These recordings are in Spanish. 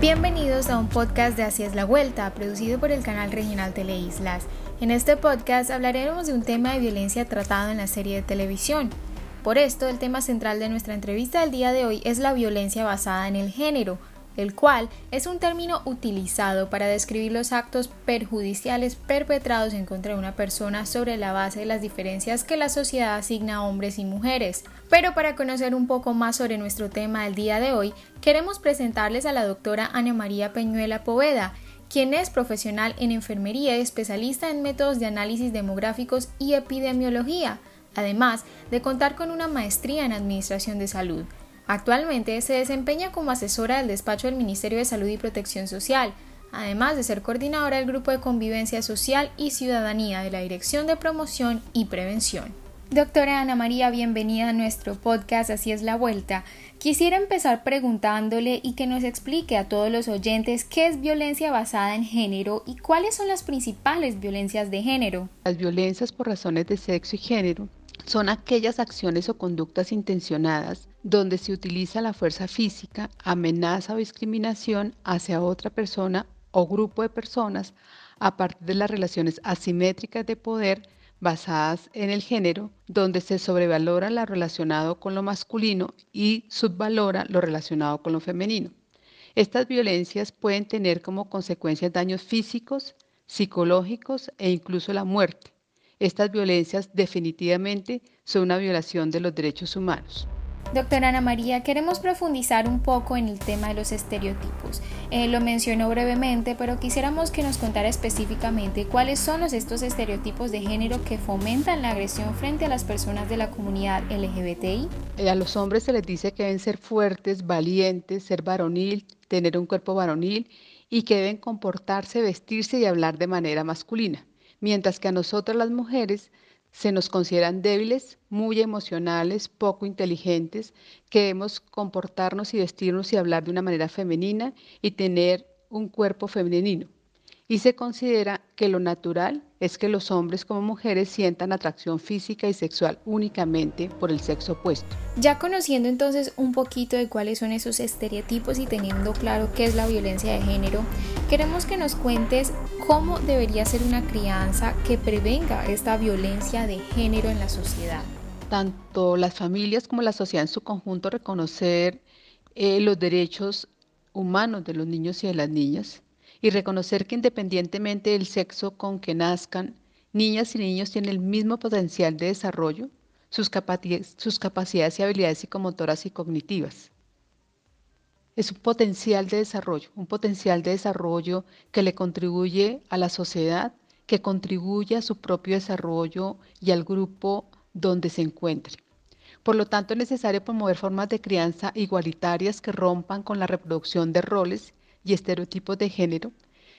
Bienvenidos a un podcast de Así es la Vuelta, producido por el canal regional Teleislas. En este podcast hablaremos de un tema de violencia tratado en la serie de televisión. Por esto, el tema central de nuestra entrevista del día de hoy es la violencia basada en el género, el cual es un término utilizado para describir los actos perjudiciales perpetrados en contra de una persona sobre la base de las diferencias que la sociedad asigna a hombres y mujeres. Pero para conocer un poco más sobre nuestro tema del día de hoy, queremos presentarles a la doctora Ana María Peñuela Poveda, quien es profesional en enfermería y especialista en métodos de análisis demográficos y epidemiología, además de contar con una maestría en administración de salud. Actualmente se desempeña como asesora del despacho del Ministerio de Salud y Protección Social, además de ser coordinadora del Grupo de Convivencia Social y Ciudadanía de la Dirección de Promoción y Prevención. Doctora Ana María, bienvenida a nuestro podcast Así es la Vuelta. Quisiera empezar preguntándole y que nos explique a todos los oyentes qué es violencia basada en género y cuáles son las principales violencias de género. Las violencias por razones de sexo y género son aquellas acciones o conductas intencionadas donde se utiliza la fuerza física, amenaza o discriminación hacia otra persona o grupo de personas a partir de las relaciones asimétricas de poder basadas en el género, donde se sobrevalora lo relacionado con lo masculino y subvalora lo relacionado con lo femenino. Estas violencias pueden tener como consecuencias daños físicos, psicológicos e incluso la muerte. Estas violencias definitivamente son una violación de los derechos humanos. Doctora Ana María, queremos profundizar un poco en el tema de los estereotipos. Eh, lo mencionó brevemente, pero quisiéramos que nos contara específicamente cuáles son estos estereotipos de género que fomentan la agresión frente a las personas de la comunidad LGBTI. Eh, a los hombres se les dice que deben ser fuertes, valientes, ser varonil, tener un cuerpo varonil y que deben comportarse, vestirse y hablar de manera masculina mientras que a nosotras las mujeres se nos consideran débiles, muy emocionales, poco inteligentes, que debemos comportarnos y vestirnos y hablar de una manera femenina y tener un cuerpo femenino y se considera que lo natural es que los hombres como mujeres sientan atracción física y sexual únicamente por el sexo opuesto. Ya conociendo entonces un poquito de cuáles son esos estereotipos y teniendo claro qué es la violencia de género, queremos que nos cuentes cómo debería ser una crianza que prevenga esta violencia de género en la sociedad. Tanto las familias como la sociedad en su conjunto reconocer eh, los derechos humanos de los niños y de las niñas y reconocer que independientemente del sexo con que nazcan, niñas y niños tienen el mismo potencial de desarrollo, sus, capacidades y habilidades psicomotoras y cognitivas. Es un potencial de desarrollo, un potencial de desarrollo que le contribuye a la sociedad, que contribuye a su propio desarrollo y al grupo donde se encuentre. Por lo tanto, es necesario promover formas de crianza igualitarias que rompan con la reproducción de roles y estereotipos de género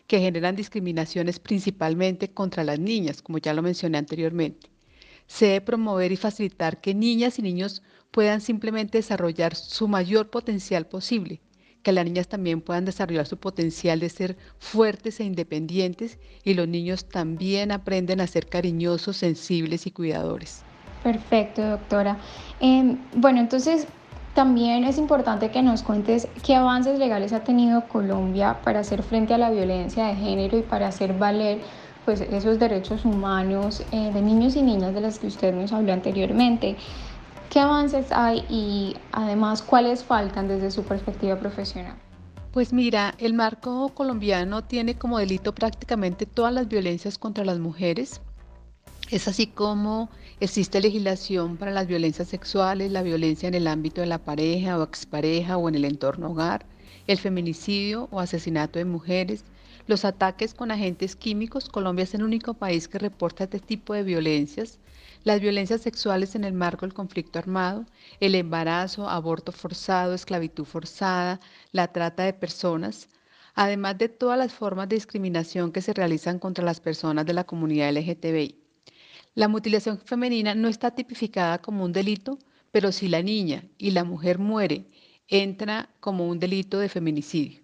que generan discriminaciones principalmente contra las niñas, como ya lo mencioné anteriormente. Se debe promover y facilitar que niñas y niños puedan simplemente desarrollar su mayor potencial posible, que las niñas también puedan desarrollar su potencial de ser fuertes e independientes y los niños también aprenden a ser cariñosos, sensibles y cuidadores. Perfecto, doctora. Em, bueno, entonces también es importante que nos cuentes qué avances legales ha tenido Colombia para hacer frente a la violencia de género y para hacer valer pues, esos derechos humanos eh, de niños y niñas de los que usted nos habló anteriormente. ¿Qué avances hay y además cuáles faltan desde su perspectiva profesional? Pues mira, el marco colombiano tiene como delito prácticamente todas las violencias contra las mujeres. Es así como Existe legislación para las violencias sexuales, la violencia en el ámbito de la pareja o expareja o en el entorno hogar, el feminicidio o asesinato de mujeres, los ataques con agentes químicos. Colombia es el único país que reporta este tipo de violencias. Las violencias sexuales en el marco del conflicto armado, el embarazo, aborto forzado, esclavitud forzada, la trata de personas, además de todas las formas de discriminación que se realizan contra las personas de la comunidad LGTBI. La mutilación femenina no está tipificada como un delito, pero si la niña y la mujer muere, entra como un delito de feminicidio.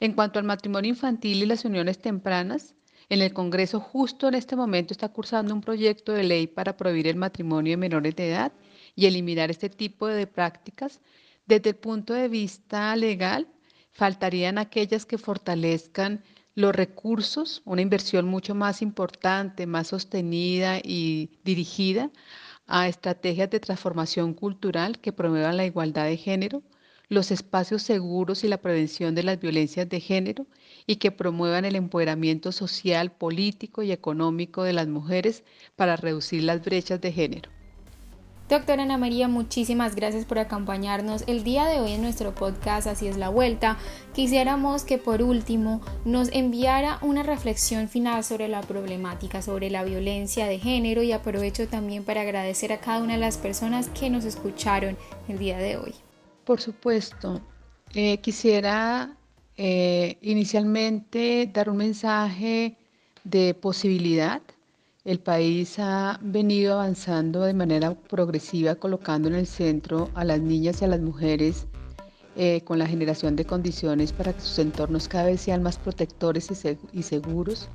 En cuanto al matrimonio infantil y las uniones tempranas, en el Congreso justo en este momento está cursando un proyecto de ley para prohibir el matrimonio de menores de edad y eliminar este tipo de prácticas. Desde el punto de vista legal, faltarían aquellas que fortalezcan los recursos, una inversión mucho más importante, más sostenida y dirigida a estrategias de transformación cultural que promuevan la igualdad de género, los espacios seguros y la prevención de las violencias de género y que promuevan el empoderamiento social, político y económico de las mujeres para reducir las brechas de género. Doctora Ana María, muchísimas gracias por acompañarnos el día de hoy en nuestro podcast Así es la Vuelta. Quisiéramos que por último nos enviara una reflexión final sobre la problemática, sobre la violencia de género y aprovecho también para agradecer a cada una de las personas que nos escucharon el día de hoy. Por supuesto, eh, quisiera eh, inicialmente dar un mensaje de posibilidad el país ha venido avanzando de manera progresiva, colocando en el centro a las niñas y a las mujeres eh, con la generación de condiciones para que sus entornos cada vez sean más protectores y, seguros,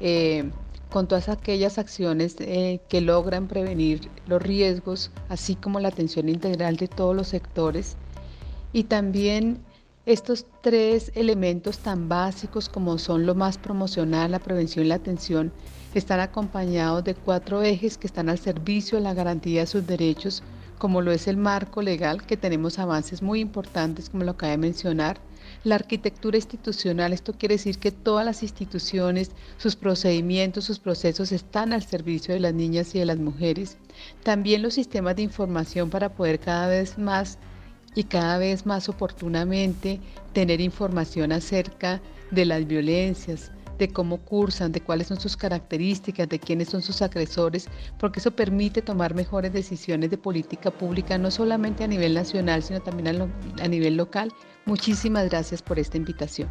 eh, con todas aquellas acciones eh, que logran prevenir los riesgos, así como la atención integral de todos los sectores. Y también estos tres elementos tan básicos como son lo más promocional, la prevención y la atención, están acompañados de cuatro ejes que están al servicio de la garantía de sus derechos, como lo es el marco legal, que tenemos avances muy importantes, como lo acabé de mencionar, la arquitectura institucional, esto quiere decir que todas las instituciones, sus procedimientos, sus procesos están al servicio de las niñas y de las mujeres. También los sistemas de información para poder cada vez más y cada vez más oportunamente tener información acerca de las violencias, de cómo cursan, de cuáles son sus características, de quiénes son sus agresores, porque eso permite tomar mejores decisiones de política pública, no solamente a nivel nacional, sino también a, nivel local. Muchísimas gracias por esta invitación.